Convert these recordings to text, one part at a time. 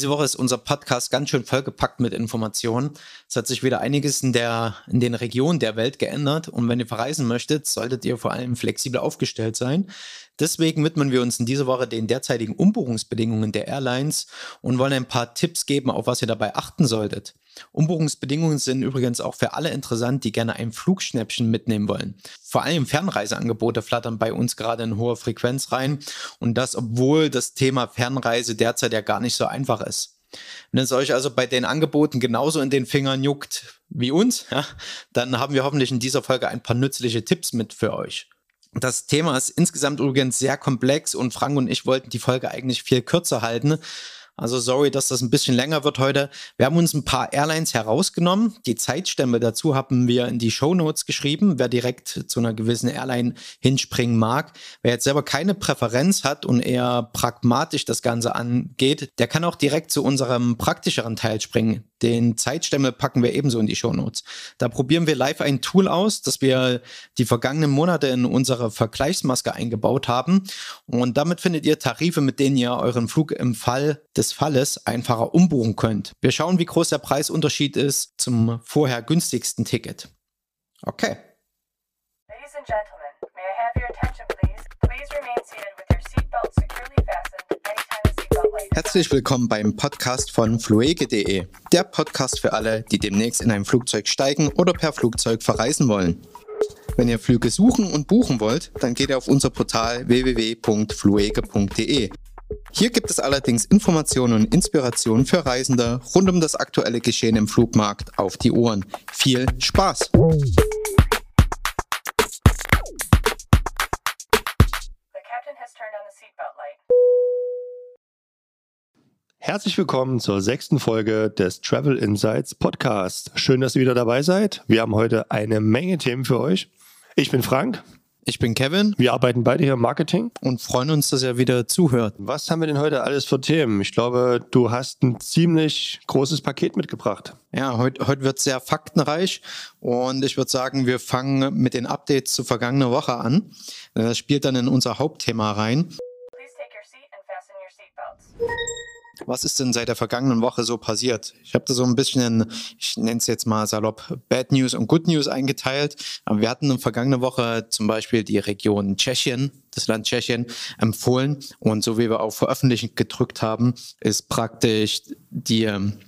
Diese Woche ist unser Podcast ganz schön vollgepackt mit Informationen. Es hat sich wieder einiges in, der, in den Regionen der Welt geändert und wenn ihr verreisen möchtet, solltet ihr vor allem flexibel aufgestellt sein. Deswegen widmen wir uns in dieser Woche den derzeitigen Umbuchungsbedingungen der Airlines und wollen ein paar Tipps geben, auf was ihr dabei achten solltet. Umbuchungsbedingungen sind übrigens auch für alle interessant, die gerne ein Flugschnäppchen mitnehmen wollen. Vor allem Fernreiseangebote flattern bei uns gerade in hoher Frequenz rein und das, obwohl das Thema Fernreise derzeit ja gar nicht so einfach ist. Wenn es euch also bei den Angeboten genauso in den Fingern juckt wie uns, ja, dann haben wir hoffentlich in dieser Folge ein paar nützliche Tipps mit für euch. Das Thema ist insgesamt übrigens sehr komplex und Frank und ich wollten die Folge eigentlich viel kürzer halten. Also sorry, dass das ein bisschen länger wird heute. Wir haben uns ein paar Airlines herausgenommen. Die Zeitstempel dazu haben wir in die Show Notes geschrieben. Wer direkt zu einer gewissen Airline hinspringen mag, wer jetzt selber keine Präferenz hat und eher pragmatisch das Ganze angeht, der kann auch direkt zu unserem praktischeren Teil springen. Den Zeitstempel packen wir ebenso in die Show Notes. Da probieren wir live ein Tool aus, das wir die vergangenen Monate in unsere Vergleichsmaske eingebaut haben. Und damit findet ihr Tarife, mit denen ihr euren Flug im Fall des Falles einfacher umbuchen könnt. Wir schauen, wie groß der Preisunterschied ist zum vorher günstigsten Ticket. Okay. Ladies and gentlemen, may I have your attention please? Please remain seated with your seatbelt securely fastened Herzlich willkommen beim Podcast von fluege.de. Der Podcast für alle, die demnächst in ein Flugzeug steigen oder per Flugzeug verreisen wollen. Wenn ihr Flüge suchen und buchen wollt, dann geht ihr auf unser Portal www.fluege.de hier gibt es allerdings Informationen und Inspirationen für Reisende rund um das aktuelle Geschehen im Flugmarkt auf die Ohren. Viel Spaß! Herzlich willkommen zur sechsten Folge des Travel Insights Podcast. Schön, dass ihr wieder dabei seid. Wir haben heute eine Menge Themen für euch. Ich bin Frank. Ich bin Kevin. Wir arbeiten beide hier im Marketing. Und freuen uns, dass ihr wieder zuhört. Was haben wir denn heute alles für Themen? Ich glaube, du hast ein ziemlich großes Paket mitgebracht. Ja, heute, heute wird sehr faktenreich und ich würde sagen, wir fangen mit den Updates zu vergangener Woche an. Das spielt dann in unser Hauptthema rein. Was ist denn seit der vergangenen Woche so passiert? Ich habe da so ein bisschen, in, ich nenne es jetzt mal salopp, Bad News und Good News eingeteilt. Aber wir hatten in vergangene Woche zum Beispiel die Region Tschechien, das Land Tschechien, empfohlen. Und so wie wir auch veröffentlicht gedrückt haben, ist praktisch die ähm,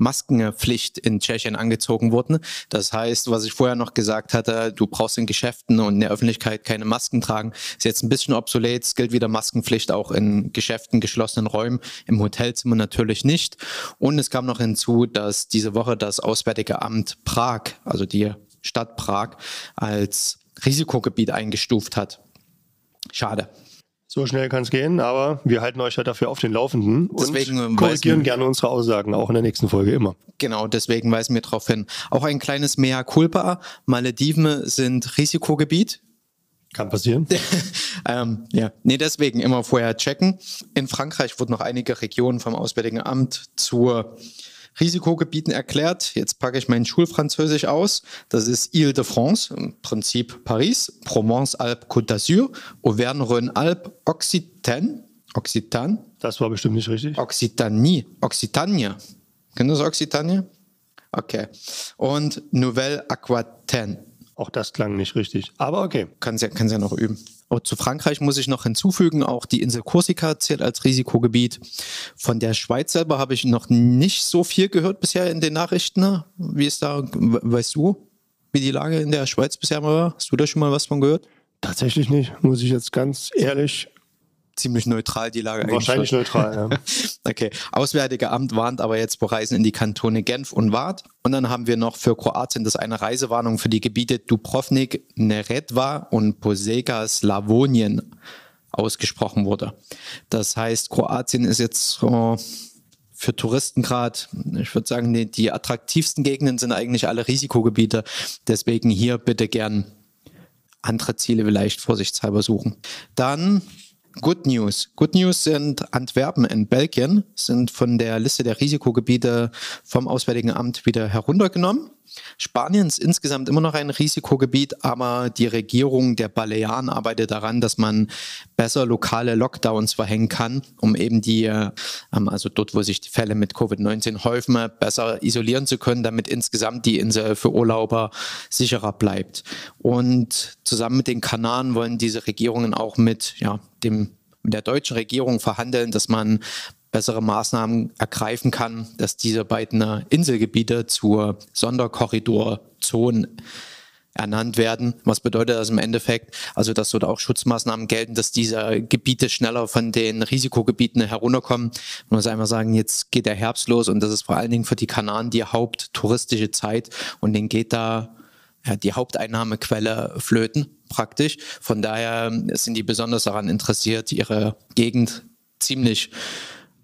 Maskenpflicht in Tschechien angezogen wurden. Das heißt, was ich vorher noch gesagt hatte, du brauchst in Geschäften und in der Öffentlichkeit keine Masken tragen, ist jetzt ein bisschen obsolet. Es gilt wieder Maskenpflicht auch in Geschäften, geschlossenen Räumen, im Hotelzimmer natürlich nicht. Und es kam noch hinzu, dass diese Woche das Auswärtige Amt Prag, also die Stadt Prag, als Risikogebiet eingestuft hat. Schade. So schnell kann es gehen, aber wir halten euch ja dafür auf den Laufenden deswegen und korrigieren gerne unsere Aussagen, auch in der nächsten Folge immer. Genau, deswegen weisen wir darauf hin. Auch ein kleines Mea culpa. Malediven sind Risikogebiet. Kann passieren. ähm, ja, nee, deswegen immer vorher checken. In Frankreich wurden noch einige Regionen vom Auswärtigen Amt zur Risikogebieten erklärt. Jetzt packe ich mein Schulfranzösisch aus. Das ist Ile-de-France, im Prinzip Paris, Provence-Alpes, Côte d'Azur, Auvergne-Rhône-Alpes, Occitane, Occitan. Das war bestimmt nicht richtig. Occitanie, Occitanie. Kennen das Occitanie? Okay. Und Nouvelle-Aquitaine. Auch das klang nicht richtig, aber okay. Kann sie, kann sie ja noch üben. Und zu Frankreich muss ich noch hinzufügen, auch die Insel Korsika zählt als Risikogebiet. Von der Schweiz selber habe ich noch nicht so viel gehört bisher in den Nachrichten. Wie ist da, weißt du, wie die Lage in der Schweiz bisher war? Hast du da schon mal was von gehört? Tatsächlich nicht, muss ich jetzt ganz ehrlich ziemlich neutral die Lage Wahrscheinlich neutral, ja. okay. Auswärtige Amt warnt aber jetzt vor Reisen in die Kantone Genf und Waadt. Und dann haben wir noch für Kroatien das eine Reisewarnung für die Gebiete Dubrovnik, Neretva und Posega Slavonien ausgesprochen wurde. Das heißt, Kroatien ist jetzt oh, für Touristen gerade, ich würde sagen, die, die attraktivsten Gegenden sind eigentlich alle Risikogebiete. Deswegen hier bitte gern andere Ziele vielleicht vorsichtshalber suchen. Dann Good News. Good News sind Antwerpen in Belgien, sind von der Liste der Risikogebiete vom Auswärtigen Amt wieder heruntergenommen. Spanien ist insgesamt immer noch ein Risikogebiet, aber die Regierung der Balearen arbeitet daran, dass man besser lokale Lockdowns verhängen kann, um eben die, ähm, also dort, wo sich die Fälle mit Covid-19 häufen, besser isolieren zu können, damit insgesamt die Insel für Urlauber sicherer bleibt. Und zusammen mit den Kanaren wollen diese Regierungen auch mit ja, dem der deutschen Regierung verhandeln, dass man bessere Maßnahmen ergreifen kann, dass diese beiden Inselgebiete zur Sonderkorridorzone ernannt werden. Was bedeutet das im Endeffekt? Also, dass dort auch Schutzmaßnahmen gelten, dass diese Gebiete schneller von den Risikogebieten herunterkommen. Man muss einfach sagen, jetzt geht der Herbst los und das ist vor allen Dingen für die Kanaren die haupttouristische Zeit und denen geht da ja, die Haupteinnahmequelle flöten praktisch. Von daher sind die besonders daran interessiert, ihre Gegend ziemlich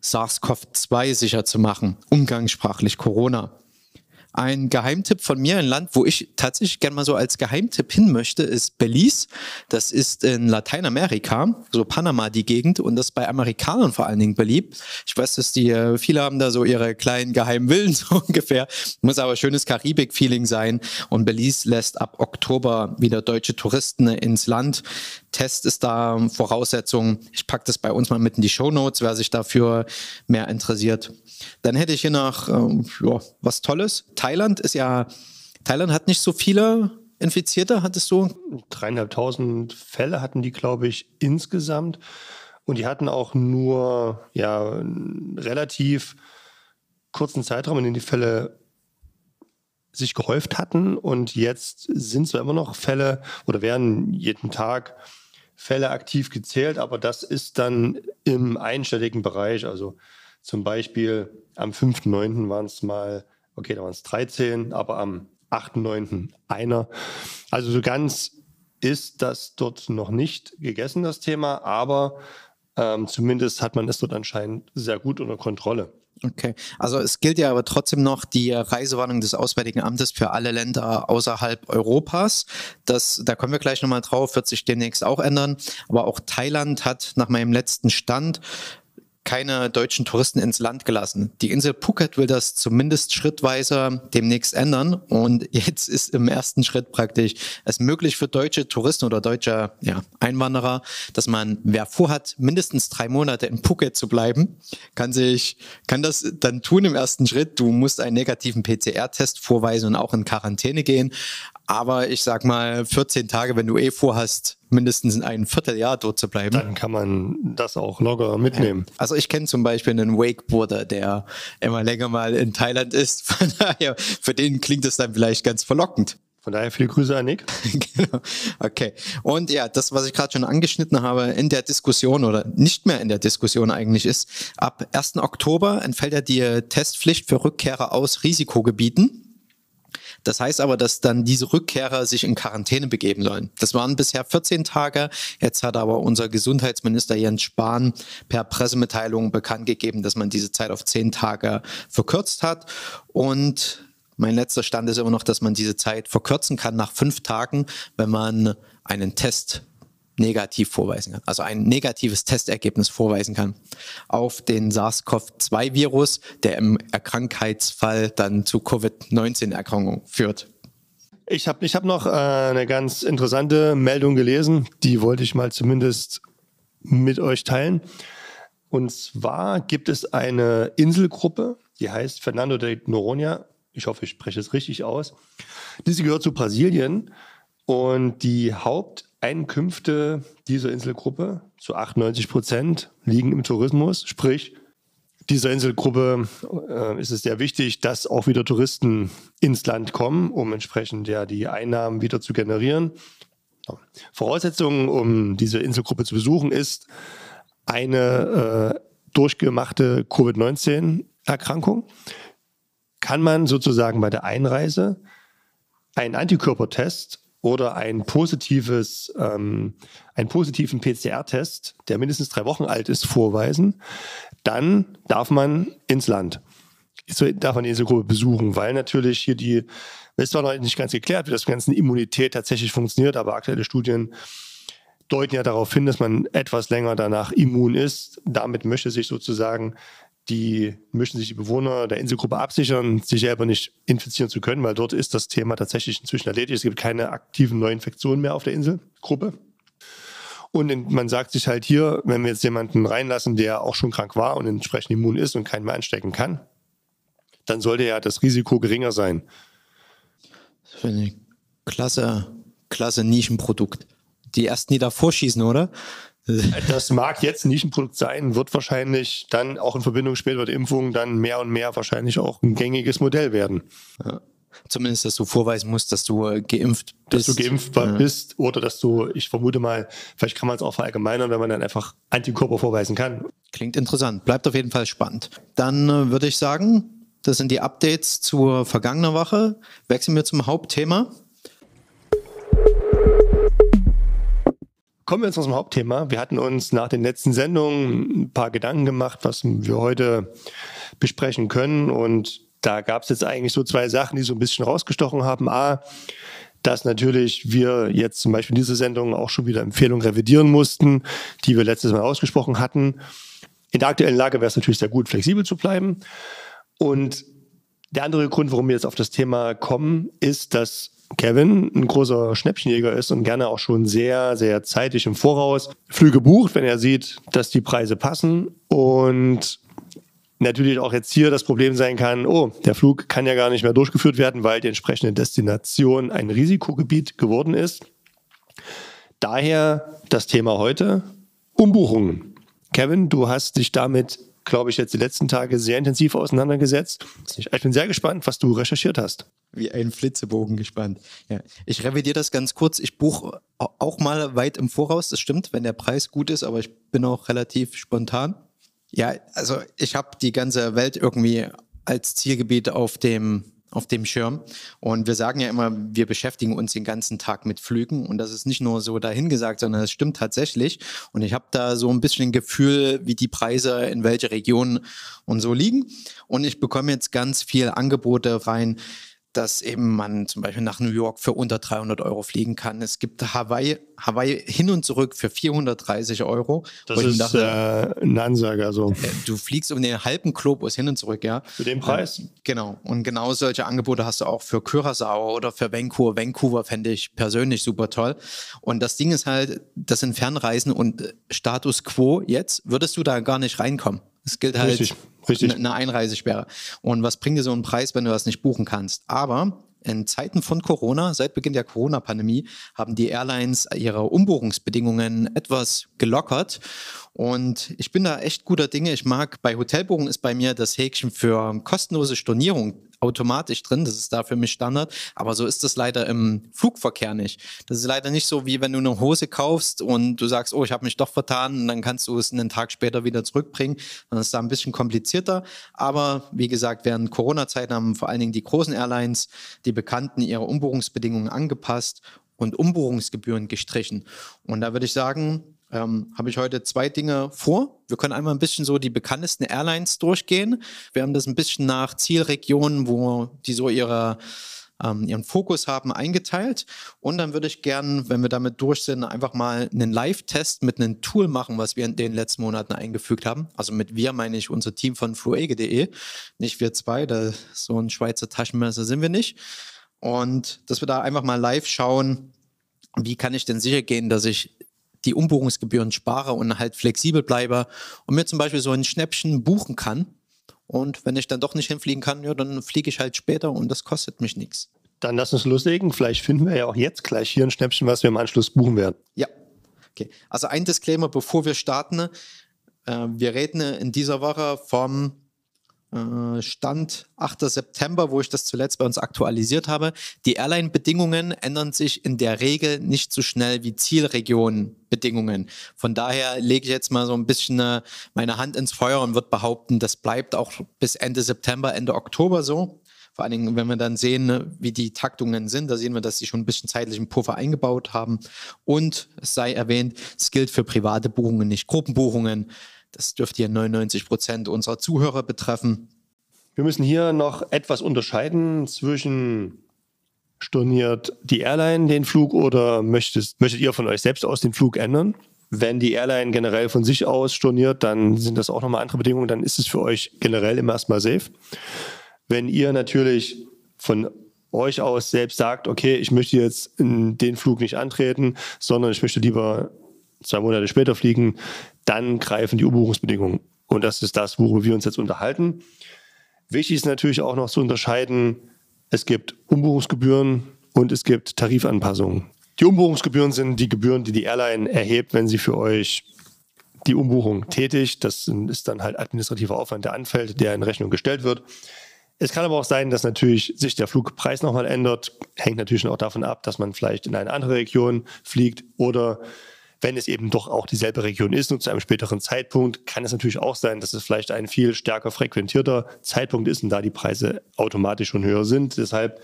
SARS-CoV-2 sicher zu machen, umgangssprachlich Corona. Ein Geheimtipp von mir, ein Land, wo ich tatsächlich gerne mal so als Geheimtipp hin möchte, ist Belize. Das ist in Lateinamerika, so Panama die Gegend und das bei Amerikanern vor allen Dingen beliebt. Ich weiß, dass die, äh, viele haben da so ihre kleinen geheimen Villen so ungefähr. Muss aber schönes Karibik-Feeling sein und Belize lässt ab Oktober wieder deutsche Touristen ins Land. Test ist da Voraussetzung. Ich packe das bei uns mal mit in die Show Notes, wer sich dafür mehr interessiert. Dann hätte ich hier noch ähm, ja, was Tolles. Thailand ist ja, Thailand hat nicht so viele Infizierte, hattest du? Dreieinhalbtausend Fälle hatten die, glaube ich, insgesamt. Und die hatten auch nur ja, relativ kurzen Zeitraum, in dem die Fälle sich gehäuft hatten. Und jetzt sind zwar immer noch Fälle oder werden jeden Tag Fälle aktiv gezählt, aber das ist dann im einstelligen Bereich. Also zum Beispiel am 5.9. waren es mal, okay, da waren es 13, aber am 8.9. einer. Also so ganz ist das dort noch nicht gegessen, das Thema, aber ähm, zumindest hat man es dort anscheinend sehr gut unter Kontrolle. Okay, also es gilt ja aber trotzdem noch die Reisewarnung des Auswärtigen Amtes für alle Länder außerhalb Europas. Das, da kommen wir gleich nochmal drauf, wird sich demnächst auch ändern. Aber auch Thailand hat nach meinem letzten Stand keine deutschen Touristen ins Land gelassen. Die Insel Phuket will das zumindest schrittweise demnächst ändern. Und jetzt ist im ersten Schritt praktisch es möglich für deutsche Touristen oder deutsche ja, Einwanderer, dass man, wer vorhat, mindestens drei Monate in Phuket zu bleiben, kann sich, kann das dann tun im ersten Schritt. Du musst einen negativen PCR-Test vorweisen und auch in Quarantäne gehen. Aber ich sag mal, 14 Tage, wenn du eh vorhast, mindestens ein Vierteljahr dort zu bleiben. Dann kann man das auch locker mitnehmen. Also ich kenne zum Beispiel einen Wakeboarder, der immer länger mal in Thailand ist. Von daher, für den klingt es dann vielleicht ganz verlockend. Von daher viele Grüße an Nick. genau. Okay. Und ja, das, was ich gerade schon angeschnitten habe in der Diskussion oder nicht mehr in der Diskussion eigentlich ist, ab 1. Oktober entfällt ja die Testpflicht für Rückkehrer aus Risikogebieten. Das heißt aber, dass dann diese Rückkehrer sich in Quarantäne begeben sollen. Das waren bisher 14 Tage. Jetzt hat aber unser Gesundheitsminister Jens Spahn per Pressemitteilung bekannt gegeben, dass man diese Zeit auf 10 Tage verkürzt hat. Und mein letzter Stand ist immer noch, dass man diese Zeit verkürzen kann nach fünf Tagen, wenn man einen Test negativ vorweisen kann, also ein negatives Testergebnis vorweisen kann auf den SARS-CoV-2-Virus, der im Erkrankheitsfall dann zu Covid-19-Erkrankungen führt. Ich habe ich hab noch äh, eine ganz interessante Meldung gelesen, die wollte ich mal zumindest mit euch teilen. Und zwar gibt es eine Inselgruppe, die heißt Fernando de Noronha. Ich hoffe, ich spreche es richtig aus. Diese gehört zu Brasilien und die Haupt Einkünfte dieser Inselgruppe zu 98 Prozent liegen im Tourismus. Sprich, dieser Inselgruppe äh, ist es sehr wichtig, dass auch wieder Touristen ins Land kommen, um entsprechend ja die Einnahmen wieder zu generieren. Voraussetzung, um diese Inselgruppe zu besuchen, ist eine äh, durchgemachte Covid-19-Erkrankung. Kann man sozusagen bei der Einreise einen Antikörpertest oder ein positives, ähm, einen positiven PCR-Test, der mindestens drei Wochen alt ist, vorweisen, dann darf man ins Land. Darf man diese Gruppe besuchen, weil natürlich hier die, es war noch nicht ganz geklärt, wie das ganze Immunität tatsächlich funktioniert, aber aktuelle Studien deuten ja darauf hin, dass man etwas länger danach immun ist. Damit möchte sich sozusagen die möchten sich die Bewohner der Inselgruppe absichern, sich selber nicht infizieren zu können, weil dort ist das Thema tatsächlich inzwischen erledigt. Es gibt keine aktiven Neuinfektionen mehr auf der Inselgruppe. Und man sagt sich halt hier, wenn wir jetzt jemanden reinlassen, der auch schon krank war und entsprechend immun ist und keinen mehr anstecken kann, dann sollte ja das Risiko geringer sein. Das finde ich klasse, klasse Nischenprodukt. Die ersten, die da vorschießen, oder? Das mag jetzt nicht ein Produkt sein, wird wahrscheinlich dann auch in Verbindung später mit Impfungen dann mehr und mehr wahrscheinlich auch ein gängiges Modell werden. Ja. Zumindest, dass du vorweisen musst, dass du äh, geimpft bist. Dass du geimpft ja. bist oder dass du, ich vermute mal, vielleicht kann man es auch verallgemeinern, wenn man dann einfach Antikörper vorweisen kann. Klingt interessant, bleibt auf jeden Fall spannend. Dann äh, würde ich sagen, das sind die Updates zur vergangenen Woche. Wechseln wir zum Hauptthema. Kommen wir jetzt zum Hauptthema. Wir hatten uns nach den letzten Sendungen ein paar Gedanken gemacht, was wir heute besprechen können. Und da gab es jetzt eigentlich so zwei Sachen, die so ein bisschen rausgestochen haben. A, dass natürlich wir jetzt zum Beispiel diese Sendung auch schon wieder Empfehlungen revidieren mussten, die wir letztes Mal ausgesprochen hatten. In der aktuellen Lage wäre es natürlich sehr gut, flexibel zu bleiben. Und der andere Grund, warum wir jetzt auf das Thema kommen, ist, dass Kevin ein großer Schnäppchenjäger ist und gerne auch schon sehr, sehr zeitig im Voraus Flüge bucht, wenn er sieht, dass die Preise passen. Und natürlich auch jetzt hier das Problem sein kann, oh, der Flug kann ja gar nicht mehr durchgeführt werden, weil die entsprechende Destination ein Risikogebiet geworden ist. Daher das Thema heute, Umbuchungen. Kevin, du hast dich damit glaube ich, jetzt die letzten Tage sehr intensiv auseinandergesetzt. Ich bin sehr gespannt, was du recherchiert hast. Wie ein Flitzebogen gespannt. Ja. Ich revidiere das ganz kurz. Ich buche auch mal weit im Voraus, das stimmt, wenn der Preis gut ist, aber ich bin auch relativ spontan. Ja, also ich habe die ganze Welt irgendwie als Zielgebiet auf dem auf dem Schirm. Und wir sagen ja immer, wir beschäftigen uns den ganzen Tag mit Flügen. Und das ist nicht nur so dahingesagt, sondern es stimmt tatsächlich. Und ich habe da so ein bisschen ein Gefühl, wie die Preise in welche Regionen und so liegen. Und ich bekomme jetzt ganz viel Angebote rein dass eben man zum Beispiel nach New York für unter 300 Euro fliegen kann. Es gibt Hawaii, Hawaii hin und zurück für 430 Euro. Das ist dachte, äh, ein Ansager. So. Äh, du fliegst um den halben Globus hin und zurück, ja. Für den Preis? Äh, genau. Und genau solche Angebote hast du auch für Curaçao oder für Vancouver. Vancouver fände ich persönlich super toll. Und das Ding ist halt, das sind Fernreisen und Status quo jetzt würdest du da gar nicht reinkommen. Es gilt halt richtig, richtig. eine Einreisesperre. Und was bringt dir so einen Preis, wenn du das nicht buchen kannst? Aber in Zeiten von Corona, seit Beginn der Corona-Pandemie, haben die Airlines ihre Umbuchungsbedingungen etwas gelockert. Und ich bin da echt guter Dinge. Ich mag, bei Hotelbuchungen ist bei mir das Häkchen für kostenlose Stornierung automatisch drin. Das ist da für mich Standard. Aber so ist das leider im Flugverkehr nicht. Das ist leider nicht so, wie wenn du eine Hose kaufst und du sagst, oh, ich habe mich doch vertan und dann kannst du es einen Tag später wieder zurückbringen. Dann ist da ein bisschen komplizierter. Aber wie gesagt, während Corona-Zeiten haben vor allen Dingen die großen Airlines, die Bekannten, ihre Umbuchungsbedingungen angepasst und Umbuchungsgebühren gestrichen. Und da würde ich sagen, ähm, habe ich heute zwei Dinge vor. Wir können einmal ein bisschen so die bekanntesten Airlines durchgehen. Wir haben das ein bisschen nach Zielregionen, wo die so ihre ähm, ihren Fokus haben, eingeteilt. Und dann würde ich gern, wenn wir damit durch sind, einfach mal einen Live-Test mit einem Tool machen, was wir in den letzten Monaten eingefügt haben. Also mit wir meine ich unser Team von fluege.de, nicht wir zwei, da so ein Schweizer Taschenmesser sind wir nicht. Und dass wir da einfach mal live schauen, wie kann ich denn sicher gehen, dass ich die Umbuchungsgebühren spare und halt flexibel bleibe und mir zum Beispiel so ein Schnäppchen buchen kann. Und wenn ich dann doch nicht hinfliegen kann, ja, dann fliege ich halt später und das kostet mich nichts. Dann lass uns loslegen. Vielleicht finden wir ja auch jetzt gleich hier ein Schnäppchen, was wir im Anschluss buchen werden. Ja. Okay. Also ein Disclaimer, bevor wir starten. Äh, wir reden in dieser Woche vom Stand 8. September, wo ich das zuletzt bei uns aktualisiert habe. Die Airline-Bedingungen ändern sich in der Regel nicht so schnell wie Zielregionen-Bedingungen. Von daher lege ich jetzt mal so ein bisschen äh, meine Hand ins Feuer und würde behaupten, das bleibt auch bis Ende September, Ende Oktober so. Vor allen Dingen, wenn wir dann sehen, ne, wie die Taktungen sind, da sehen wir, dass sie schon ein bisschen zeitlichen Puffer eingebaut haben. Und es sei erwähnt, es gilt für private Buchungen, nicht Gruppenbuchungen. Das dürfte hier 99 Prozent unserer Zuhörer betreffen. Wir müssen hier noch etwas unterscheiden zwischen storniert die Airline den Flug oder möchtest, möchtet ihr von euch selbst aus den Flug ändern? Wenn die Airline generell von sich aus storniert, dann sind das auch nochmal andere Bedingungen, dann ist es für euch generell immer erstmal safe. Wenn ihr natürlich von euch aus selbst sagt, okay, ich möchte jetzt den Flug nicht antreten, sondern ich möchte lieber zwei Monate später fliegen, dann greifen die Umbuchungsbedingungen. Und das ist das, worüber wir uns jetzt unterhalten. Wichtig ist natürlich auch noch zu unterscheiden, es gibt Umbuchungsgebühren und es gibt Tarifanpassungen. Die Umbuchungsgebühren sind die Gebühren, die die Airline erhebt, wenn sie für euch die Umbuchung tätigt. Das ist dann halt administrativer Aufwand, der anfällt, der in Rechnung gestellt wird. Es kann aber auch sein, dass natürlich sich der Flugpreis nochmal ändert. Hängt natürlich auch davon ab, dass man vielleicht in eine andere Region fliegt oder wenn es eben doch auch dieselbe Region ist und zu einem späteren Zeitpunkt, kann es natürlich auch sein, dass es vielleicht ein viel stärker frequentierter Zeitpunkt ist und da die Preise automatisch schon höher sind. Deshalb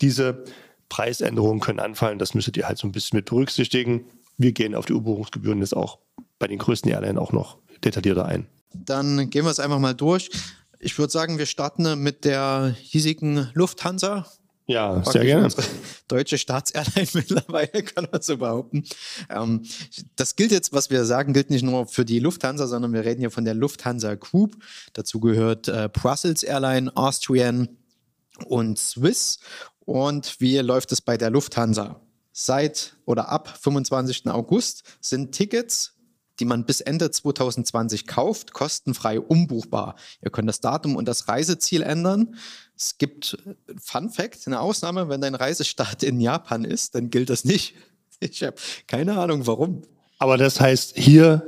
diese Preisänderungen können anfallen. Das müsstet ihr halt so ein bisschen mit berücksichtigen. Wir gehen auf die U-Buchungsgebühren jetzt auch bei den größten Airlines auch noch detaillierter ein. Dann gehen wir es einfach mal durch. Ich würde sagen, wir starten mit der hiesigen Lufthansa. Ja, sehr gerne. Deutsche Staatsairline mittlerweile, kann man so behaupten. Ähm, das gilt jetzt, was wir sagen, gilt nicht nur für die Lufthansa, sondern wir reden hier von der Lufthansa Group. Dazu gehört äh, Brussels Airline, Austrian und Swiss. Und wie läuft es bei der Lufthansa? Seit oder ab 25. August sind Tickets die man bis Ende 2020 kauft, kostenfrei umbuchbar. Ihr könnt das Datum und das Reiseziel ändern. Es gibt, Fun Fact, eine Ausnahme, wenn dein Reisestart in Japan ist, dann gilt das nicht. Ich habe keine Ahnung, warum. Aber das heißt hier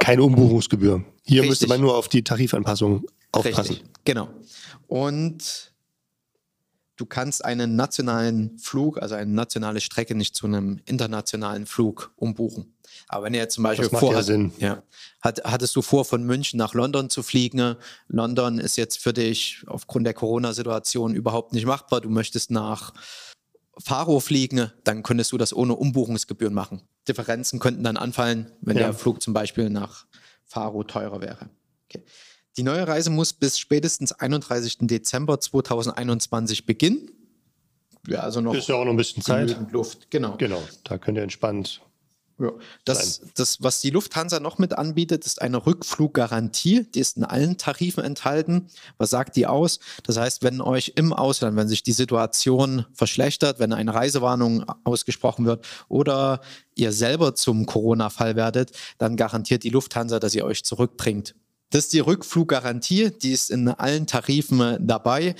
keine Umbuchungsgebühr. Hier Richtig. müsste man nur auf die Tarifanpassung aufpassen. Richtig, genau. Und du kannst einen nationalen Flug, also eine nationale Strecke, nicht zu einem internationalen Flug umbuchen. Aber wenn ihr jetzt zum Beispiel vorhat, ja ja, hat, hattest du vor, von München nach London zu fliegen, London ist jetzt für dich aufgrund der Corona-Situation überhaupt nicht machbar, du möchtest nach Faro fliegen, dann könntest du das ohne Umbuchungsgebühren machen. Differenzen könnten dann anfallen, wenn ja. der Flug zum Beispiel nach Faro teurer wäre. Okay. Die neue Reise muss bis spätestens 31. Dezember 2021 beginnen. Ja, also noch. Ist ja auch noch ein bisschen Zeit. Luft, genau. Genau, da könnt ihr entspannt ja. Das, das, was die Lufthansa noch mit anbietet, ist eine Rückfluggarantie. Die ist in allen Tarifen enthalten. Was sagt die aus? Das heißt, wenn euch im Ausland, wenn sich die Situation verschlechtert, wenn eine Reisewarnung ausgesprochen wird oder ihr selber zum Corona-Fall werdet, dann garantiert die Lufthansa, dass ihr euch zurückbringt. Das ist die Rückfluggarantie, die ist in allen Tarifen dabei.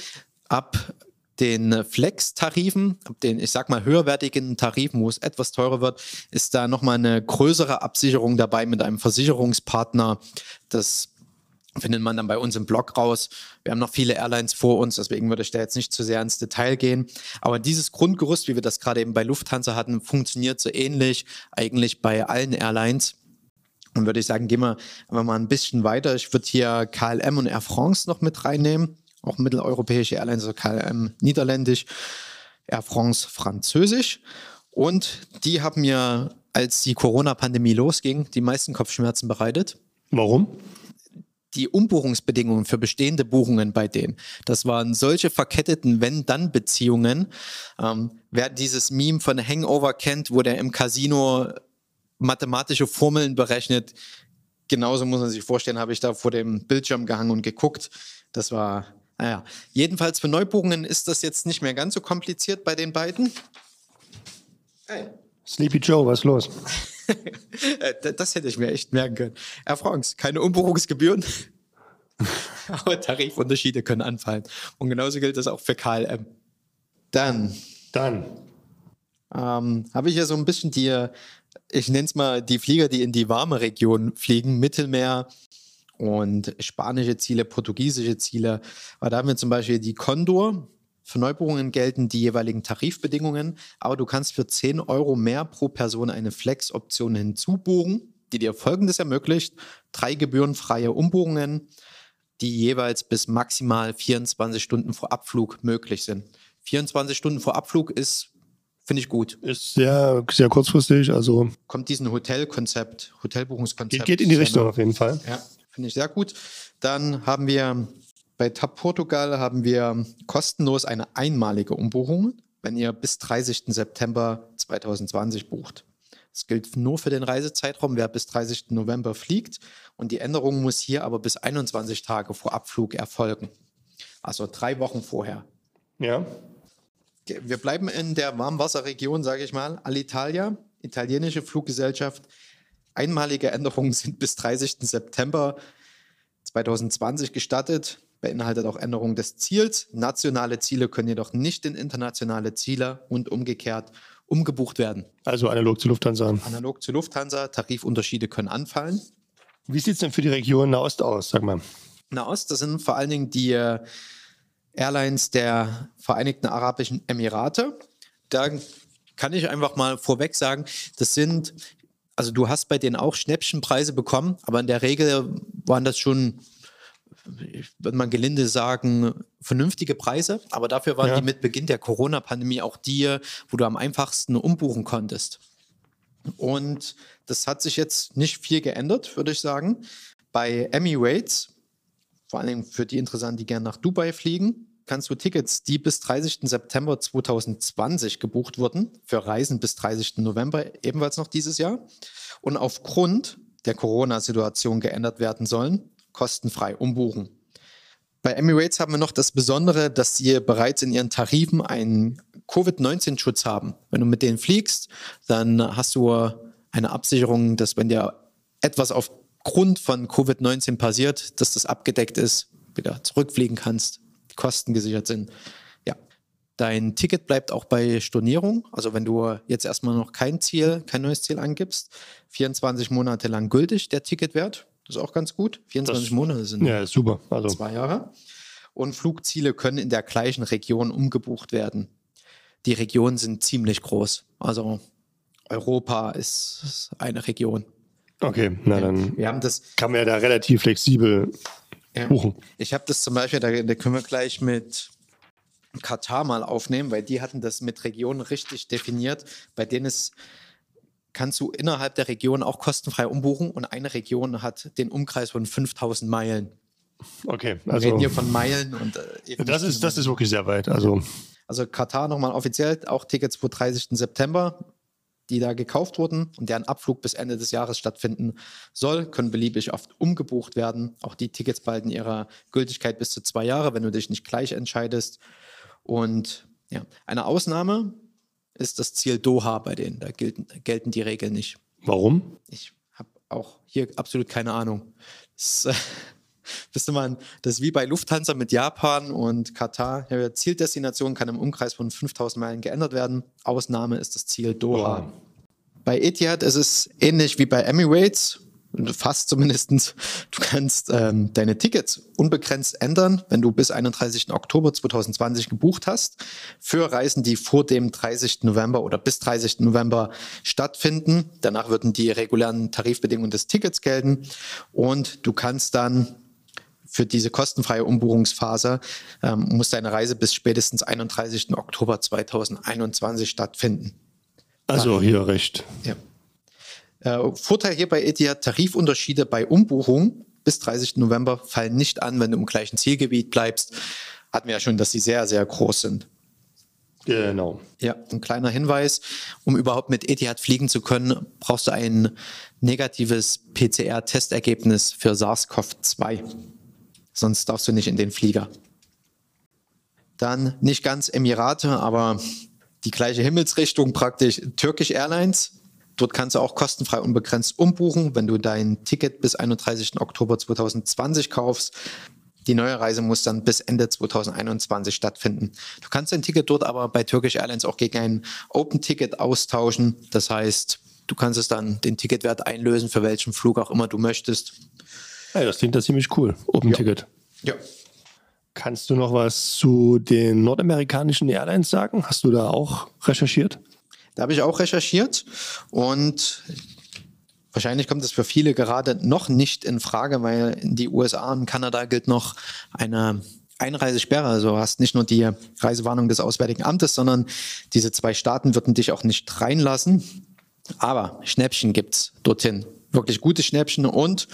Ab den Flex-Tarifen, den ich sag mal höherwertigen Tarifen, wo es etwas teurer wird, ist da nochmal eine größere Absicherung dabei mit einem Versicherungspartner. Das findet man dann bei uns im Blog raus. Wir haben noch viele Airlines vor uns, deswegen würde ich da jetzt nicht zu sehr ins Detail gehen. Aber dieses Grundgerüst, wie wir das gerade eben bei Lufthansa hatten, funktioniert so ähnlich eigentlich bei allen Airlines. Und würde ich sagen, gehen wir einfach mal ein bisschen weiter. Ich würde hier KLM und Air France noch mit reinnehmen auch mitteleuropäische Airlines, also KLM niederländisch, Air France französisch. Und die haben mir, als die Corona-Pandemie losging, die meisten Kopfschmerzen bereitet. Warum? die Umbuchungsbedingungen für bestehende Buchungen bei denen. Das waren solche verketteten Wenn-Dann-Beziehungen. Ähm, wer dieses Meme von Hangover kennt, wo der im Casino mathematische Formeln berechnet, genauso muss man sich vorstellen, habe ich da vor dem Bildschirm gehangen und geguckt. Das war naja, jedenfalls für Neubuchungen ist das jetzt nicht mehr ganz so kompliziert bei den beiden. Hey. Sleepy Joe, was ist los? Äh, das hätte ich mir echt merken können. Herr Franks, keine Umbuchungsgebühren, aber Tarifunterschiede können anfallen. Und genauso gilt das auch für KLM. Dann. Dann. Ähm, habe ich ja so ein bisschen die, ich nenne es mal die Flieger, die in die warme Region fliegen, Mittelmeer, und spanische Ziele, portugiesische Ziele. Aber da haben wir zum Beispiel die Condor. Für Neubuchungen gelten die jeweiligen Tarifbedingungen, aber du kannst für 10 Euro mehr pro Person eine Flex-Option hinzubuchen, die dir folgendes ermöglicht: drei gebührenfreie Umbuchungen, die jeweils bis maximal 24 Stunden vor Abflug möglich sind. 24 Stunden vor Abflug ist Finde ich gut. Ist sehr, sehr kurzfristig. Also kommt diesen Hotelkonzept, Hotelbuchungskonzept. Geht, geht in die Richtung auf jeden Fall. Ja. Finde ich sehr gut. Dann haben wir bei TAP Portugal haben wir kostenlos eine einmalige Umbuchung, wenn ihr bis 30. September 2020 bucht. Es gilt nur für den Reisezeitraum, wer bis 30. November fliegt. Und die Änderung muss hier aber bis 21 Tage vor Abflug erfolgen. Also drei Wochen vorher. Ja. Wir bleiben in der Warmwasserregion, sage ich mal. Alitalia, italienische Fluggesellschaft. Einmalige Änderungen sind bis 30. September 2020 gestattet. Beinhaltet auch Änderungen des Ziels. Nationale Ziele können jedoch nicht in internationale Ziele und umgekehrt umgebucht werden. Also analog zu Lufthansa. Analog zu Lufthansa, Tarifunterschiede können anfallen. Wie sieht es denn für die Region Nahost aus, sag mal? Nahost, das sind vor allen Dingen die äh, Airlines der Vereinigten Arabischen Emirate. Da kann ich einfach mal vorweg sagen, das sind, also du hast bei denen auch Schnäppchenpreise bekommen, aber in der Regel waren das schon, würde man gelinde sagen, vernünftige Preise. Aber dafür waren ja. die mit Beginn der Corona-Pandemie auch die, wo du am einfachsten umbuchen konntest. Und das hat sich jetzt nicht viel geändert, würde ich sagen. Bei Emirates vor allem für die interessant, die gerne nach Dubai fliegen, kannst du Tickets, die bis 30. September 2020 gebucht wurden, für Reisen bis 30. November ebenfalls noch dieses Jahr und aufgrund der Corona-Situation geändert werden sollen, kostenfrei umbuchen. Bei Emirates haben wir noch das Besondere, dass sie bereits in ihren Tarifen einen Covid-19-Schutz haben. Wenn du mit denen fliegst, dann hast du eine Absicherung, dass wenn dir etwas auf Grund von Covid-19 passiert, dass das abgedeckt ist, wieder zurückfliegen kannst, die Kosten gesichert sind. Ja, dein Ticket bleibt auch bei Stornierung. Also wenn du jetzt erstmal noch kein Ziel, kein neues Ziel angibst, 24 Monate lang gültig der Ticketwert. Das ist auch ganz gut. 24 das, Monate sind ja, super. Also. zwei Jahre. Und Flugziele können in der gleichen Region umgebucht werden. Die Regionen sind ziemlich groß. Also Europa ist eine Region. Okay, na dann wir haben das, kann man ja da relativ flexibel ja. buchen. Ich habe das zum Beispiel, da, da, können wir gleich mit Katar mal aufnehmen, weil die hatten das mit Regionen richtig definiert. Bei denen ist, kannst du innerhalb der Region auch kostenfrei umbuchen und eine Region hat den Umkreis von 5000 Meilen. Okay, also. Wir reden hier von Meilen und. Äh, das, ist, das ist wirklich sehr weit. Also, also Katar nochmal offiziell, auch Tickets vor 30. September die da gekauft wurden und deren Abflug bis Ende des Jahres stattfinden soll, können beliebig oft umgebucht werden. Auch die Tickets behalten ihre Gültigkeit bis zu zwei Jahre, wenn du dich nicht gleich entscheidest. Und ja, eine Ausnahme ist das Ziel Doha bei denen. Da gelten, gelten die Regeln nicht. Warum? Ich habe auch hier absolut keine Ahnung. Das, äh, Wisst ihr mal, das ist wie bei Lufthansa mit Japan und Katar. Ja, Zieldestination kann im Umkreis von 5000 Meilen geändert werden. Ausnahme ist das Ziel Doha. Wow. Bei Etihad ist es ähnlich wie bei Emirates, fast zumindest. Du kannst ähm, deine Tickets unbegrenzt ändern, wenn du bis 31. Oktober 2020 gebucht hast, für Reisen, die vor dem 30. November oder bis 30. November stattfinden. Danach würden die regulären Tarifbedingungen des Tickets gelten und du kannst dann für diese kostenfreie Umbuchungsphase ähm, muss deine Reise bis spätestens 31. Oktober 2021 stattfinden. Also hier recht. Ja. Äh, Vorteil hier bei Etihad, Tarifunterschiede bei Umbuchung bis 30. November fallen nicht an, wenn du im gleichen Zielgebiet bleibst. Hatten wir ja schon, dass sie sehr, sehr groß sind. Genau. Ja, ein kleiner Hinweis, um überhaupt mit Etihad fliegen zu können, brauchst du ein negatives PCR-Testergebnis für SARS-CoV-2 sonst darfst du nicht in den Flieger. Dann nicht ganz Emirate, aber die gleiche Himmelsrichtung praktisch Turkish Airlines. Dort kannst du auch kostenfrei unbegrenzt umbuchen, wenn du dein Ticket bis 31. Oktober 2020 kaufst. Die neue Reise muss dann bis Ende 2021 stattfinden. Du kannst dein Ticket dort aber bei Turkish Airlines auch gegen ein Open Ticket austauschen. Das heißt, du kannst es dann den Ticketwert einlösen, für welchen Flug auch immer du möchtest. Ja, das klingt da ziemlich cool. Open ja. Ticket. Ja. Kannst du noch was zu den nordamerikanischen Airlines sagen? Hast du da auch recherchiert? Da habe ich auch recherchiert und wahrscheinlich kommt es für viele gerade noch nicht in Frage, weil in die USA und Kanada gilt noch eine Einreisesperre. Also hast nicht nur die Reisewarnung des Auswärtigen Amtes, sondern diese zwei Staaten würden dich auch nicht reinlassen. Aber Schnäppchen gibt es dorthin. Wirklich gute Schnäppchen und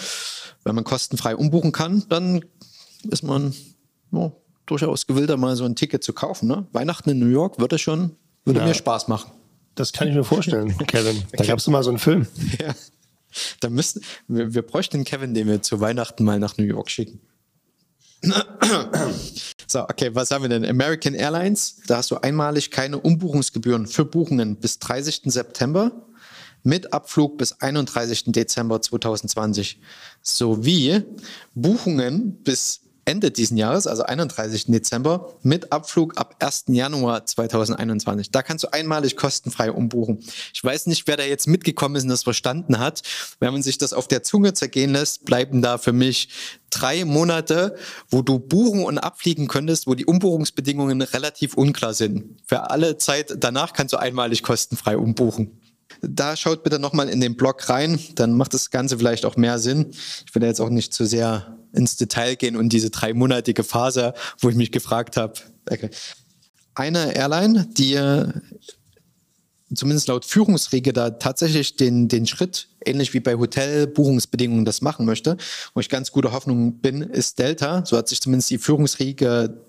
wenn man kostenfrei umbuchen kann, dann ist man oh, durchaus gewillter, mal so ein Ticket zu kaufen. Ne? Weihnachten in New York würde schon, würde ja. mir Spaß machen. Das kann ich mir vorstellen, Kevin. Da gab es mal so einen Film. Ja. Da müssten, wir, wir bräuchten Kevin, den wir zu Weihnachten mal nach New York schicken. So, okay, was haben wir denn? American Airlines, da hast du einmalig keine Umbuchungsgebühren für Buchungen bis 30. September mit Abflug bis 31. Dezember 2020 sowie Buchungen bis Ende diesen Jahres, also 31. Dezember, mit Abflug ab 1. Januar 2021. Da kannst du einmalig kostenfrei umbuchen. Ich weiß nicht, wer da jetzt mitgekommen ist und das verstanden hat. Wenn man sich das auf der Zunge zergehen lässt, bleiben da für mich drei Monate, wo du buchen und abfliegen könntest, wo die Umbuchungsbedingungen relativ unklar sind. Für alle Zeit danach kannst du einmalig kostenfrei umbuchen. Da schaut bitte nochmal in den Blog rein, dann macht das Ganze vielleicht auch mehr Sinn. Ich will jetzt auch nicht zu sehr ins Detail gehen und diese dreimonatige Phase, wo ich mich gefragt habe. Okay. Eine Airline, die äh, zumindest laut Führungsriege da tatsächlich den, den Schritt, ähnlich wie bei Hotelbuchungsbedingungen, das machen möchte, wo ich ganz guter Hoffnung bin, ist Delta. So hat sich zumindest die Führungsriege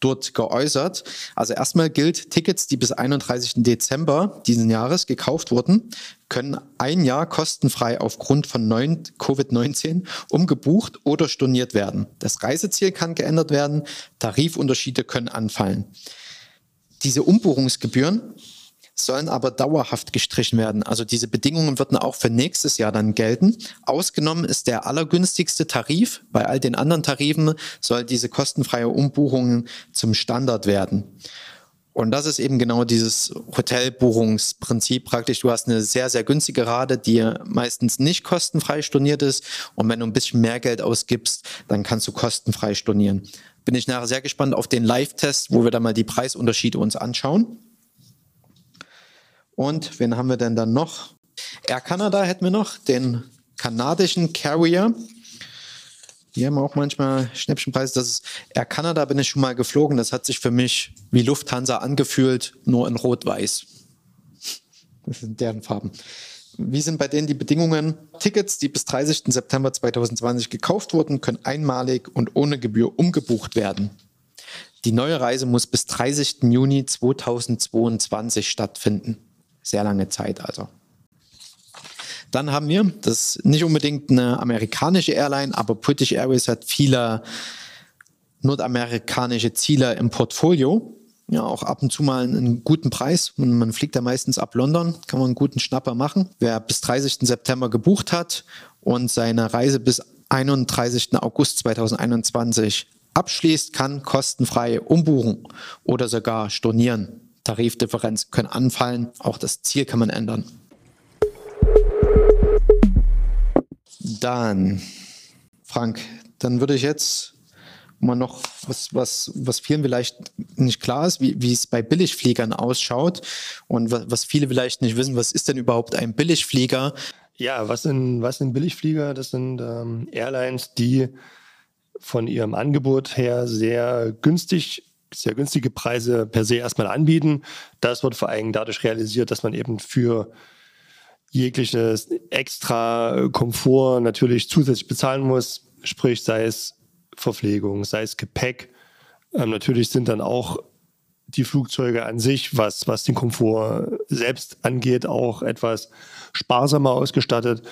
dort geäußert. Also erstmal gilt, Tickets, die bis 31. Dezember diesen Jahres gekauft wurden, können ein Jahr kostenfrei aufgrund von Covid-19 umgebucht oder storniert werden. Das Reiseziel kann geändert werden, Tarifunterschiede können anfallen. Diese Umbuchungsgebühren sollen aber dauerhaft gestrichen werden. Also diese Bedingungen würden auch für nächstes Jahr dann gelten. Ausgenommen ist der allergünstigste Tarif. Bei all den anderen Tarifen soll diese kostenfreie Umbuchung zum Standard werden. Und das ist eben genau dieses Hotelbuchungsprinzip praktisch. Du hast eine sehr, sehr günstige Rate, die meistens nicht kostenfrei storniert ist. Und wenn du ein bisschen mehr Geld ausgibst, dann kannst du kostenfrei stornieren. Bin ich nachher sehr gespannt auf den Live-Test, wo wir da mal die Preisunterschiede uns anschauen. Und wen haben wir denn dann noch? Air Canada hätten wir noch, den kanadischen Carrier. Die haben auch manchmal Schnäppchenpreise. Das ist Air Canada bin ich schon mal geflogen. Das hat sich für mich wie Lufthansa angefühlt, nur in Rot-Weiß. Das sind deren Farben. Wie sind bei denen die Bedingungen? Tickets, die bis 30. September 2020 gekauft wurden, können einmalig und ohne Gebühr umgebucht werden. Die neue Reise muss bis 30. Juni 2022 stattfinden. Sehr lange Zeit also. Dann haben wir, das ist nicht unbedingt eine amerikanische Airline, aber British Airways hat viele nordamerikanische Ziele im Portfolio. Ja, auch ab und zu mal einen guten Preis. Man, man fliegt da meistens ab London, kann man einen guten Schnapper machen. Wer bis 30. September gebucht hat und seine Reise bis 31. August 2021 abschließt, kann kostenfrei umbuchen oder sogar stornieren. Tarifdifferenz können anfallen. Auch das Ziel kann man ändern. Dann, Frank, dann würde ich jetzt mal noch was, was, was vielen vielleicht nicht klar ist, wie, wie es bei Billigfliegern ausschaut und was, was viele vielleicht nicht wissen, was ist denn überhaupt ein Billigflieger? Ja, was sind, was sind Billigflieger? Das sind ähm, Airlines, die von ihrem Angebot her sehr günstig sehr günstige Preise per se erstmal anbieten. Das wird vor allem dadurch realisiert, dass man eben für jegliches extra Komfort natürlich zusätzlich bezahlen muss, sprich sei es Verpflegung, sei es Gepäck. Ähm, natürlich sind dann auch die Flugzeuge an sich, was, was den Komfort selbst angeht, auch etwas sparsamer ausgestattet.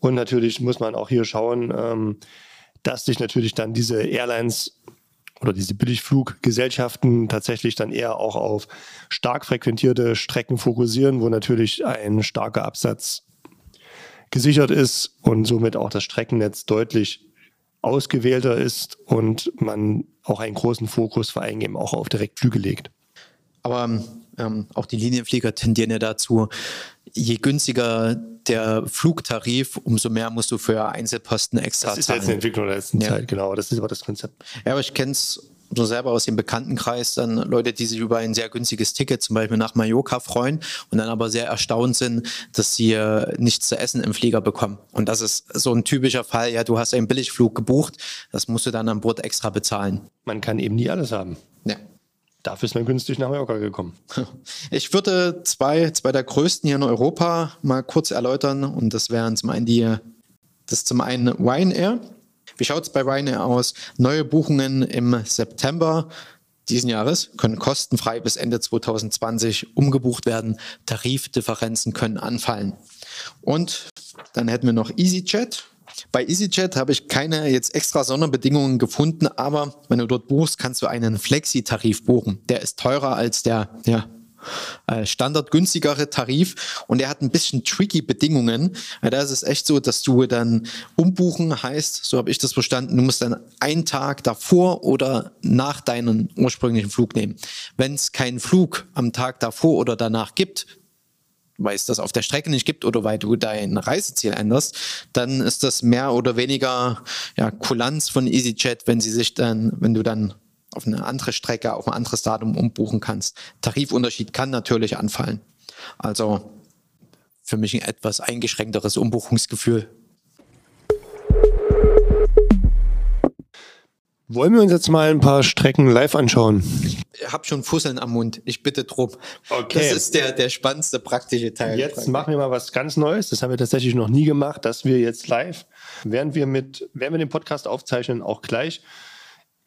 Und natürlich muss man auch hier schauen, ähm, dass sich natürlich dann diese Airlines oder diese Billigfluggesellschaften tatsächlich dann eher auch auf stark frequentierte Strecken fokussieren, wo natürlich ein starker Absatz gesichert ist und somit auch das Streckennetz deutlich ausgewählter ist und man auch einen großen Fokus vor allem eben auch auf Direktflüge legt. Aber ähm, auch die Linienflieger tendieren ja dazu, je günstiger der Flugtarif, umso mehr musst du für Einzelposten extra zahlen. Das ist jetzt eine Entwicklung der letzten ja. Zeit, genau. Das ist aber das Konzept. Ja, aber ich kenne es so selber aus dem Bekanntenkreis dann Leute, die sich über ein sehr günstiges Ticket zum Beispiel nach Mallorca freuen und dann aber sehr erstaunt sind, dass sie äh, nichts zu essen im Flieger bekommen. Und das ist so ein typischer Fall, ja, du hast einen Billigflug gebucht, das musst du dann an Bord extra bezahlen. Man kann eben nie alles haben. Ja. Dafür ist man günstig nach Mallorca gekommen. Ich würde zwei, zwei der größten hier in Europa mal kurz erläutern. Und das wären zum einen die, das zum einen Ryanair. Wie schaut es bei Ryanair aus? Neue Buchungen im September diesen Jahres können kostenfrei bis Ende 2020 umgebucht werden. Tarifdifferenzen können anfallen. Und dann hätten wir noch EasyJet. Bei EasyJet habe ich keine jetzt extra Sonderbedingungen gefunden, aber wenn du dort buchst, kannst du einen Flexi-Tarif buchen. Der ist teurer als der ja, äh, standardgünstigere Tarif und er hat ein bisschen tricky Bedingungen. Da ist es echt so, dass du dann umbuchen heißt, so habe ich das verstanden, du musst dann einen Tag davor oder nach deinem ursprünglichen Flug nehmen. Wenn es keinen Flug am Tag davor oder danach gibt, weil es das auf der Strecke nicht gibt oder weil du dein Reiseziel änderst, dann ist das mehr oder weniger ja, Kulanz von EasyJet, wenn sie sich dann, wenn du dann auf eine andere Strecke, auf ein anderes Datum umbuchen kannst. Tarifunterschied kann natürlich anfallen. Also für mich ein etwas eingeschränkteres Umbuchungsgefühl. Wollen wir uns jetzt mal ein paar Strecken live anschauen? Ich habe schon Fusseln am Mund. Ich bitte drum. Okay. Das ist der, der spannendste praktische Teil. Jetzt machen wir mal was ganz Neues. Das haben wir tatsächlich noch nie gemacht, dass wir jetzt live, während wir mit, während wir den Podcast aufzeichnen, auch gleich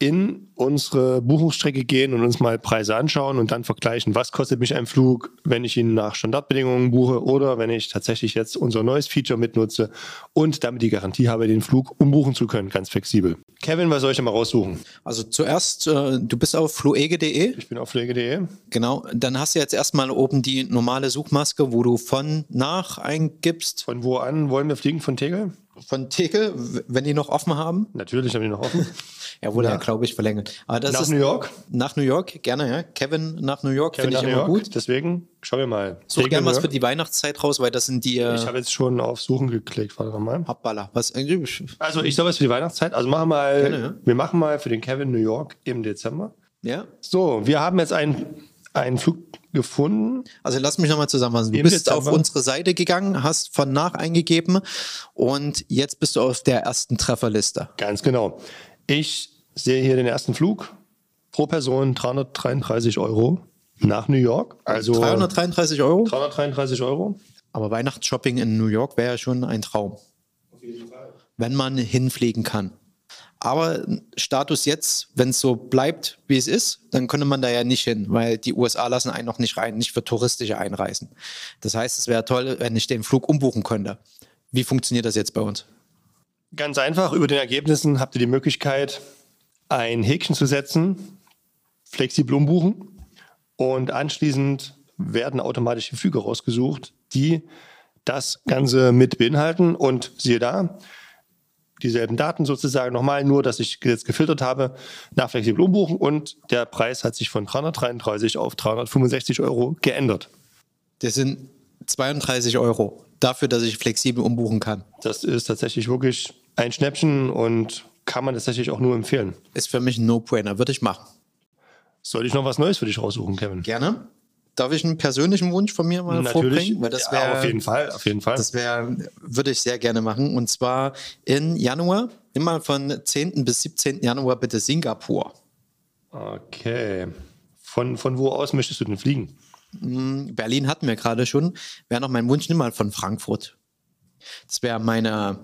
in unsere Buchungsstrecke gehen und uns mal Preise anschauen und dann vergleichen, was kostet mich ein Flug, wenn ich ihn nach Standardbedingungen buche oder wenn ich tatsächlich jetzt unser neues Feature mitnutze und damit die Garantie habe, den Flug umbuchen zu können, ganz flexibel. Kevin, was soll ich denn mal raussuchen? Also zuerst, äh, du bist auf fluege.de. Ich bin auf fluege.de. Genau, dann hast du jetzt erstmal oben die normale Suchmaske, wo du von nach eingibst. Von wo an wollen wir fliegen? Von Tegel? Von Tegel, wenn die noch offen haben. Natürlich haben die noch offen. er wurde ja, glaube ich, verlängert. Aber das nach ist, New York? Nach New York, gerne, ja. Kevin nach New York finde ich immer York, gut. Deswegen schauen wir mal. Such gerne was für die Weihnachtszeit raus, weil das sind die. Äh, ich habe jetzt schon auf Suchen geklickt, warte mal. Hoppala. Was, also ich soll was für die Weihnachtszeit. Also machen wir mal, gerne, ja. wir machen mal für den Kevin New York im Dezember. Ja. So, wir haben jetzt einen, einen Flug gefunden. Also lass mich nochmal zusammenfassen. Du bist Dezember. auf unsere Seite gegangen, hast von nach eingegeben und jetzt bist du auf der ersten Trefferliste. Ganz genau. Ich sehe hier den ersten Flug pro Person 333 Euro nach New York. Also 333 Euro? 333 Euro. Aber Weihnachtsshopping in New York wäre ja schon ein Traum. Auf jeden Fall. Wenn man hinfliegen kann. Aber Status jetzt, wenn es so bleibt, wie es ist, dann könnte man da ja nicht hin, weil die USA lassen einen noch nicht rein, nicht für touristische Einreisen. Das heißt, es wäre toll, wenn ich den Flug umbuchen könnte. Wie funktioniert das jetzt bei uns? Ganz einfach, über den Ergebnissen habt ihr die Möglichkeit, ein Häkchen zu setzen, flexibel umbuchen und anschließend werden automatische Flüge rausgesucht, die das Ganze mit beinhalten und siehe da, dieselben Daten sozusagen nochmal, nur dass ich jetzt gefiltert habe, nach flexibel umbuchen und der Preis hat sich von 333 auf 365 Euro geändert. Das sind 32 Euro dafür, dass ich flexibel umbuchen kann. Das ist tatsächlich wirklich ein Schnäppchen und kann man tatsächlich auch nur empfehlen. Ist für mich ein No-Brainer, würde ich machen. Soll ich noch was Neues für dich raussuchen, Kevin? Gerne. Darf ich einen persönlichen Wunsch von mir mal Natürlich. vorbringen? Weil das wär, ja, auf jeden Fall, auf jeden Fall. Das wäre, würde ich sehr gerne machen. Und zwar in Januar, immer von 10. bis 17. Januar bitte Singapur. Okay. Von, von wo aus möchtest du denn fliegen? Hm, Berlin hatten wir gerade schon. Wäre noch mein Wunsch, nimm mal von Frankfurt. Das wäre meine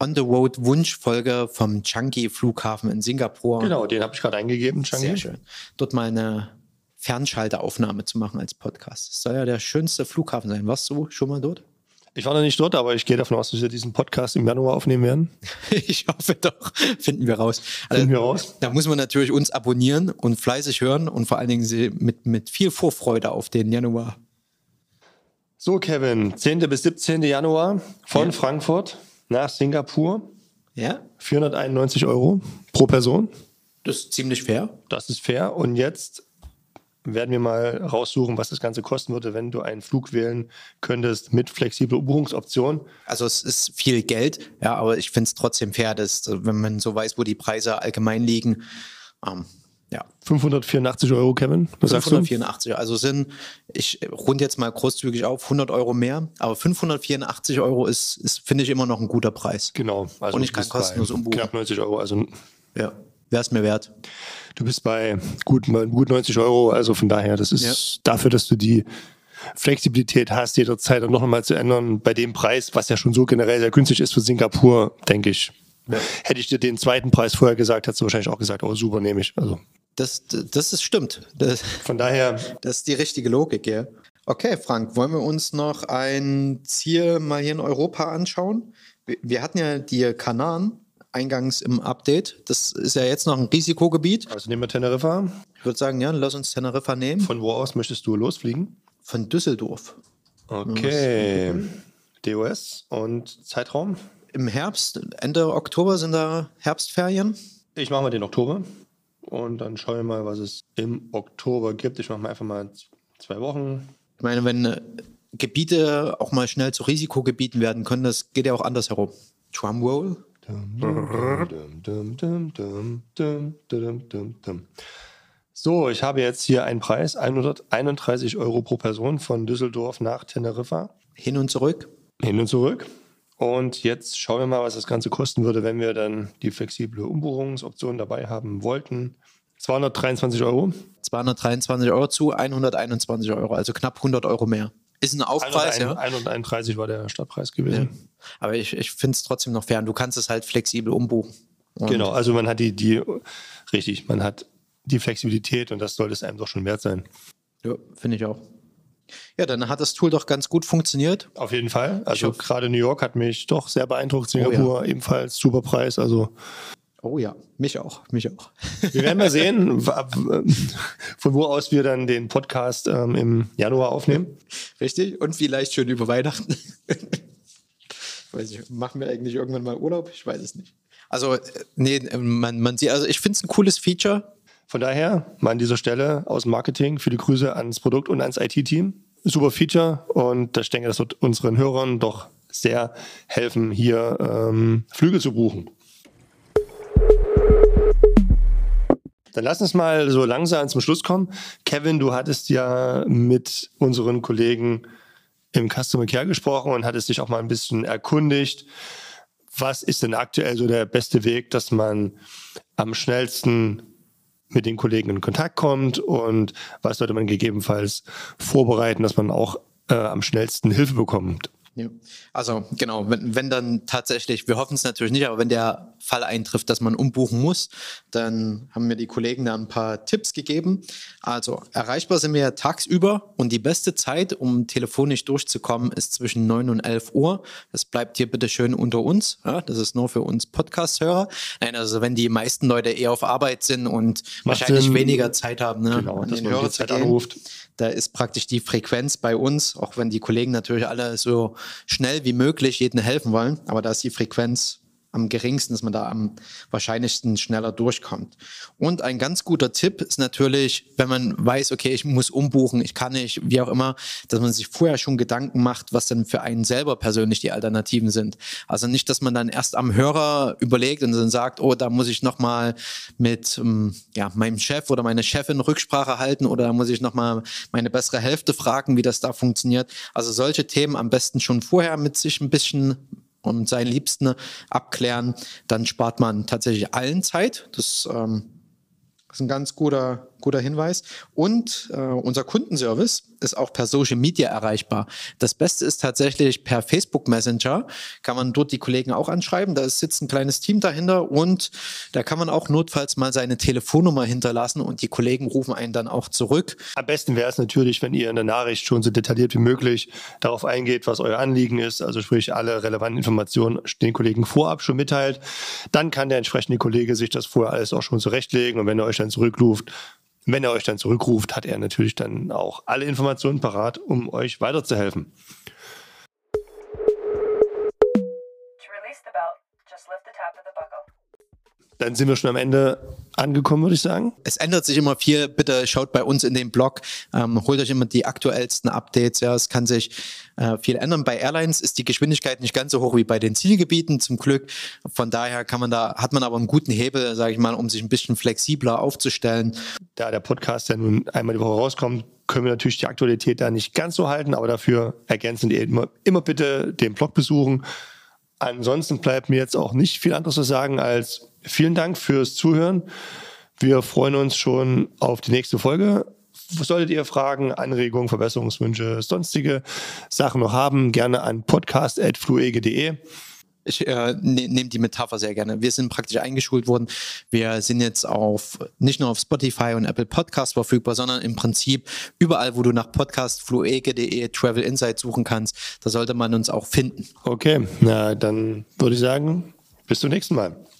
On-the-Road-Wunschfolge vom Changi Flughafen in Singapur. Genau, den habe ich gerade eingegeben, Changi. Sehr schön. Dort mal eine Fernschalteraufnahme zu machen als Podcast. Das soll ja der schönste Flughafen sein. Warst du schon mal dort? Ich war noch nicht dort, aber ich gehe davon aus, dass wir diesen Podcast im Januar aufnehmen werden. ich hoffe doch. Finden wir raus. Also, Finden wir raus. Da muss man natürlich uns abonnieren und fleißig hören und vor allen Dingen mit, mit viel Vorfreude auf den Januar. So, Kevin, 10. bis 17. Januar von ja. Frankfurt nach Singapur. Ja. 491 Euro pro Person. Das ist ziemlich fair. Das ist fair. Und jetzt werden wir mal raussuchen, was das Ganze kosten würde, wenn du einen Flug wählen könntest mit flexibler Buchungsoption. Also es ist viel Geld, ja, aber ich finde es trotzdem fair, dass wenn man so weiß, wo die Preise allgemein liegen, ähm, ja. 584 Euro, Kevin. Was 584, also sind, ich rund jetzt mal großzügig auf, 100 Euro mehr, aber 584 Euro ist, ist finde ich, immer noch ein guter Preis. Genau. Also Und ich kann kostenlos umbuchen. Knapp 90 Euro, also. Ja, wäre es mir wert. Du bist bei gut, gut 90 Euro, also von daher, das ist ja. dafür, dass du die Flexibilität hast, jederzeit noch einmal zu ändern, bei dem Preis, was ja schon so generell sehr günstig ist für Singapur, denke ich, Ja. Hätte ich dir den zweiten Preis vorher gesagt, hättest du wahrscheinlich auch gesagt, oh super, nehme ich. Also. Das, das ist stimmt. Das, Von daher. Das ist die richtige Logik, ja. Okay, Frank, wollen wir uns noch ein Ziel mal hier in Europa anschauen? Wir, wir hatten ja die Kanaren eingangs im Update. Das ist ja jetzt noch ein Risikogebiet. Also nehmen wir Teneriffa. Ich würde sagen, ja, lass uns Teneriffa nehmen. Von wo aus möchtest du losfliegen? Von Düsseldorf. Okay. DOS und Zeitraum? Im Herbst, Ende Oktober sind da Herbstferien. Ich mache mal den Oktober. Und dann schauen wir mal, was es im Oktober gibt. Ich mache mal einfach mal zwei Wochen. Ich meine, wenn äh, Gebiete auch mal schnell zu Risikogebieten werden können, das geht ja auch andersherum. Drumroll. So, ich habe jetzt hier einen Preis, 131 Euro pro Person von Düsseldorf nach Teneriffa. Hin und zurück. Hin und zurück. Und jetzt schauen wir mal, was das Ganze kosten würde, wenn wir dann die flexible Umbuchungsoption dabei haben wollten. 223 Euro. 223 Euro zu 121 Euro, also knapp 100 Euro mehr. Ist ein Aufpreis, 131, ja? 131 war der Startpreis gewesen. Ja. Aber ich, ich finde es trotzdem noch fair. Und du kannst es halt flexibel umbuchen. Und genau, also man hat die, die, richtig, man hat die Flexibilität und das sollte es einem doch schon wert sein. Ja, finde ich auch. Ja, dann hat das Tool doch ganz gut funktioniert. Auf jeden Fall. Also gerade New York hat mich doch sehr beeindruckt. Singapur oh, ja. ebenfalls super Preis. Also Oh ja, mich auch, mich auch. Wir werden mal sehen, von wo aus wir dann den Podcast ähm, im Januar aufnehmen. Richtig, und vielleicht schon über Weihnachten. weiß ich, machen wir eigentlich irgendwann mal Urlaub? Ich weiß es nicht. Also, äh, nee, man, man sieht, also ich finde es ein cooles Feature. Von daher mal an dieser Stelle aus dem Marketing für die Grüße ans Produkt und ans IT-Team. Super Feature und ich denke, das wird unseren Hörern doch sehr helfen, hier ähm, Flüge zu buchen. Dann lass uns mal so langsam zum Schluss kommen. Kevin, du hattest ja mit unseren Kollegen im Customer Care gesprochen und hattest dich auch mal ein bisschen erkundigt. Was ist denn aktuell so der beste Weg, dass man am schnellsten mit den Kollegen in Kontakt kommt und was sollte man gegebenenfalls vorbereiten, dass man auch äh, am schnellsten Hilfe bekommt? Ja. Also genau, wenn, wenn dann tatsächlich, wir hoffen es natürlich nicht, aber wenn der Fall eintrifft, dass man umbuchen muss, dann haben mir die Kollegen da ein paar Tipps gegeben. Also erreichbar sind wir tagsüber und die beste Zeit, um telefonisch durchzukommen, ist zwischen 9 und 11 Uhr. Das bleibt hier bitte schön unter uns. Ja, das ist nur für uns Podcast-Hörer. Nein, also wenn die meisten Leute eher auf Arbeit sind und Macht wahrscheinlich Sinn. weniger Zeit haben, ne, genau, an den Hörer zu gehen. Anruft da ist praktisch die Frequenz bei uns, auch wenn die Kollegen natürlich alle so schnell wie möglich jedem helfen wollen, aber da ist die Frequenz am geringsten, dass man da am wahrscheinlichsten schneller durchkommt. Und ein ganz guter Tipp ist natürlich, wenn man weiß, okay, ich muss umbuchen, ich kann nicht, wie auch immer, dass man sich vorher schon Gedanken macht, was denn für einen selber persönlich die Alternativen sind. Also nicht, dass man dann erst am Hörer überlegt und dann sagt, oh, da muss ich nochmal mit ähm, ja, meinem Chef oder meiner Chefin Rücksprache halten oder da muss ich nochmal meine bessere Hälfte fragen, wie das da funktioniert. Also solche Themen am besten schon vorher mit sich ein bisschen und seinen Liebsten abklären, dann spart man tatsächlich allen Zeit. Das ähm, ist ein ganz guter, guter Hinweis. Und äh, unser Kundenservice ist auch per Social Media erreichbar. Das Beste ist tatsächlich per Facebook Messenger. Kann man dort die Kollegen auch anschreiben. Da sitzt ein kleines Team dahinter und da kann man auch notfalls mal seine Telefonnummer hinterlassen und die Kollegen rufen einen dann auch zurück. Am besten wäre es natürlich, wenn ihr in der Nachricht schon so detailliert wie möglich darauf eingeht, was euer Anliegen ist. Also sprich, alle relevanten Informationen den Kollegen vorab schon mitteilt. Dann kann der entsprechende Kollege sich das vorher alles auch schon zurechtlegen und wenn er euch dann zurückruft, wenn er euch dann zurückruft, hat er natürlich dann auch alle Informationen parat, um euch weiterzuhelfen. Dann sind wir schon am Ende angekommen, würde ich sagen. Es ändert sich immer viel. Bitte schaut bei uns in den Blog, ähm, holt euch immer die aktuellsten Updates. Ja, es kann sich äh, viel ändern. Bei Airlines ist die Geschwindigkeit nicht ganz so hoch wie bei den Zielgebieten, zum Glück. Von daher kann man da, hat man aber einen guten Hebel, sage ich mal, um sich ein bisschen flexibler aufzustellen. Da der Podcast ja nun einmal die Woche rauskommt, können wir natürlich die Aktualität da nicht ganz so halten, aber dafür ergänzend immer, immer bitte den Blog besuchen. Ansonsten bleibt mir jetzt auch nicht viel anderes zu sagen als vielen Dank fürs Zuhören. Wir freuen uns schon auf die nächste Folge. Solltet ihr Fragen, Anregungen, Verbesserungswünsche, sonstige Sachen noch haben, gerne an podcast.fluege.de. ich äh, ne, nehme die Metapher sehr gerne. Wir sind praktisch eingeschult worden. Wir sind jetzt auf nicht nur auf Spotify und Apple Podcast verfügbar, sondern im Prinzip überall, wo du nach Podcast fluege.de Travel Insight suchen kannst, da sollte man uns auch finden. Okay, na dann würde ich sagen, bis zum nächsten Mal.